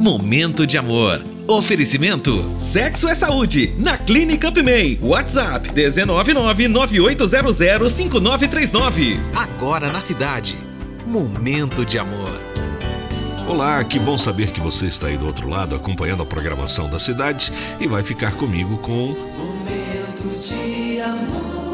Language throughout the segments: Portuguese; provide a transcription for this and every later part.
Momento de amor. Oferecimento: Sexo é Saúde, na Clínica Upmay. WhatsApp: 19998005939. Agora na cidade. Momento de amor. Olá, que bom saber que você está aí do outro lado acompanhando a programação da cidade e vai ficar comigo com Momento de amor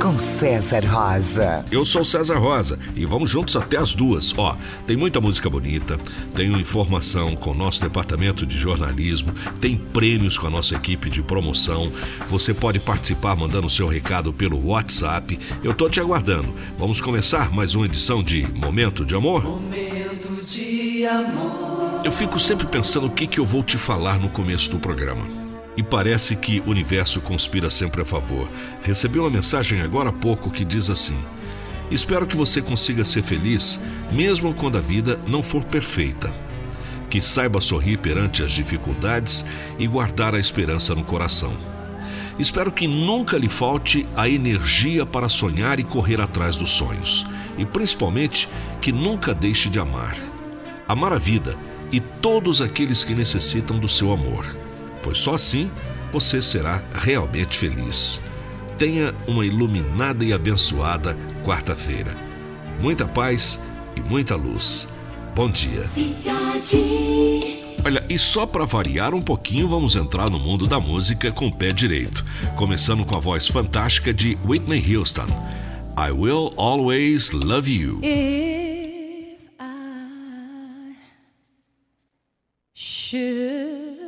com César Rosa. Eu sou César Rosa e vamos juntos até as duas. Ó, tem muita música bonita, tenho informação com o nosso departamento de jornalismo, tem prêmios com a nossa equipe de promoção. Você pode participar mandando seu recado pelo WhatsApp. Eu tô te aguardando. Vamos começar mais uma edição de Momento de Amor? Momento de amor. Eu fico sempre pensando o que, que eu vou te falar no começo do programa. E parece que o universo conspira sempre a favor. Recebi uma mensagem agora há pouco que diz assim: Espero que você consiga ser feliz, mesmo quando a vida não for perfeita. Que saiba sorrir perante as dificuldades e guardar a esperança no coração. Espero que nunca lhe falte a energia para sonhar e correr atrás dos sonhos. E principalmente que nunca deixe de amar. Amar a vida e todos aqueles que necessitam do seu amor pois só assim você será realmente feliz. Tenha uma iluminada e abençoada quarta-feira. Muita paz e muita luz. Bom dia. Olha, e só para variar um pouquinho, vamos entrar no mundo da música com o pé direito, começando com a voz fantástica de Whitney Houston. I will always love you. If I should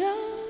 And